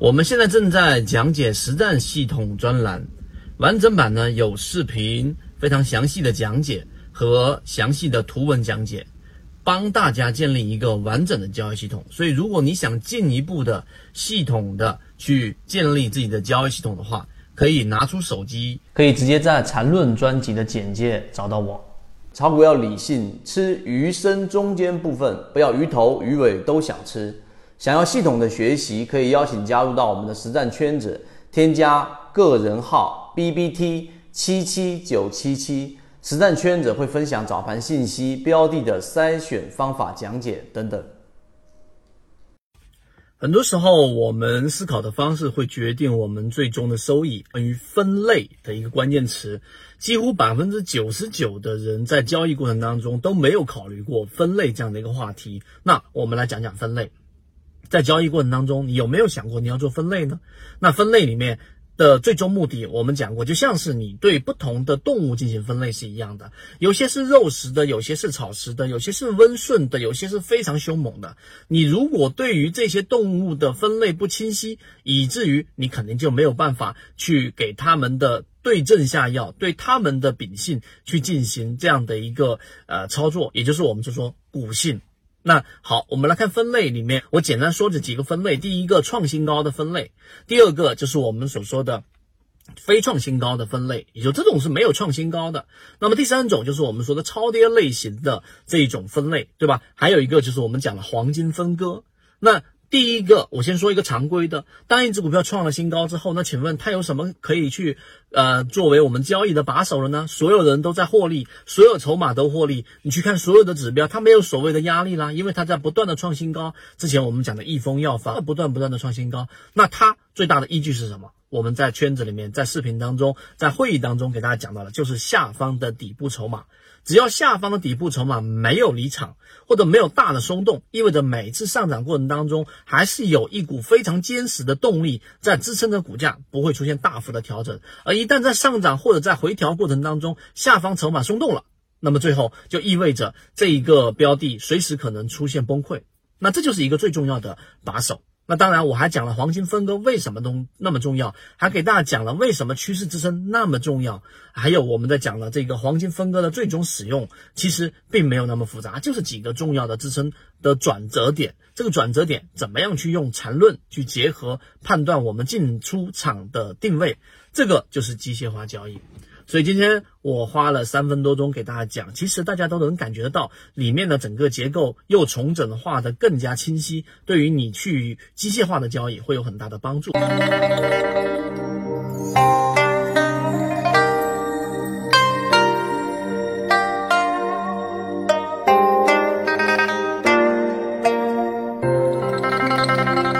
我们现在正在讲解实战系统专栏，完整版呢有视频，非常详细的讲解和详细的图文讲解，帮大家建立一个完整的交易系统。所以，如果你想进一步的系统的去建立自己的交易系统的话，可以拿出手机，可以直接在缠论专辑的简介找到我。炒股要理性，吃鱼身中间部分，不要鱼头鱼尾都想吃。想要系统的学习，可以邀请加入到我们的实战圈子，添加个人号 B B T 七七九七七，实战圈子会分享早盘信息、标的的筛选方法讲解等等。很多时候，我们思考的方式会决定我们最终的收益。关于分类的一个关键词，几乎百分之九十九的人在交易过程当中都没有考虑过分类这样的一个话题。那我们来讲讲分类。在交易过程当中，你有没有想过你要做分类呢？那分类里面的最终目的，我们讲过，就像是你对不同的动物进行分类是一样的，有些是肉食的，有些是草食的，有些是温顺的，有些是非常凶猛的。你如果对于这些动物的分类不清晰，以至于你肯定就没有办法去给他们的对症下药，对他们的秉性去进行这样的一个呃操作，也就是我们就说骨性。那好，我们来看分类里面，我简单说这几个分类。第一个创新高的分类，第二个就是我们所说的非创新高的分类，也就这种是没有创新高的。那么第三种就是我们说的超跌类型的这种分类，对吧？还有一个就是我们讲的黄金分割。那第一个，我先说一个常规的。当一只股票创了新高之后，那请问它有什么可以去呃作为我们交易的把手了呢？所有人都在获利，所有筹码都获利。你去看所有的指标，它没有所谓的压力啦，因为它在不断的创新高。之前我们讲的益丰药房不断不断的创新高，那它最大的依据是什么？我们在圈子里面，在视频当中，在会议当中给大家讲到了，就是下方的底部筹码。只要下方的底部筹码没有离场，或者没有大的松动，意味着每次上涨过程当中，还是有一股非常坚实的动力在支撑着股价，不会出现大幅的调整。而一旦在上涨或者在回调过程当中，下方筹码松动了，那么最后就意味着这一个标的随时可能出现崩溃。那这就是一个最重要的把手。那当然，我还讲了黄金分割为什么东那么重要，还给大家讲了为什么趋势支撑那么重要，还有我们在讲了这个黄金分割的最终使用，其实并没有那么复杂，就是几个重要的支撑的转折点。这个转折点怎么样去用缠论去结合判断我们进出场的定位，这个就是机械化交易。所以今天我花了三分多钟给大家讲，其实大家都能感觉得到里面的整个结构又重整化的更加清晰，对于你去机械化的交易会有很大的帮助。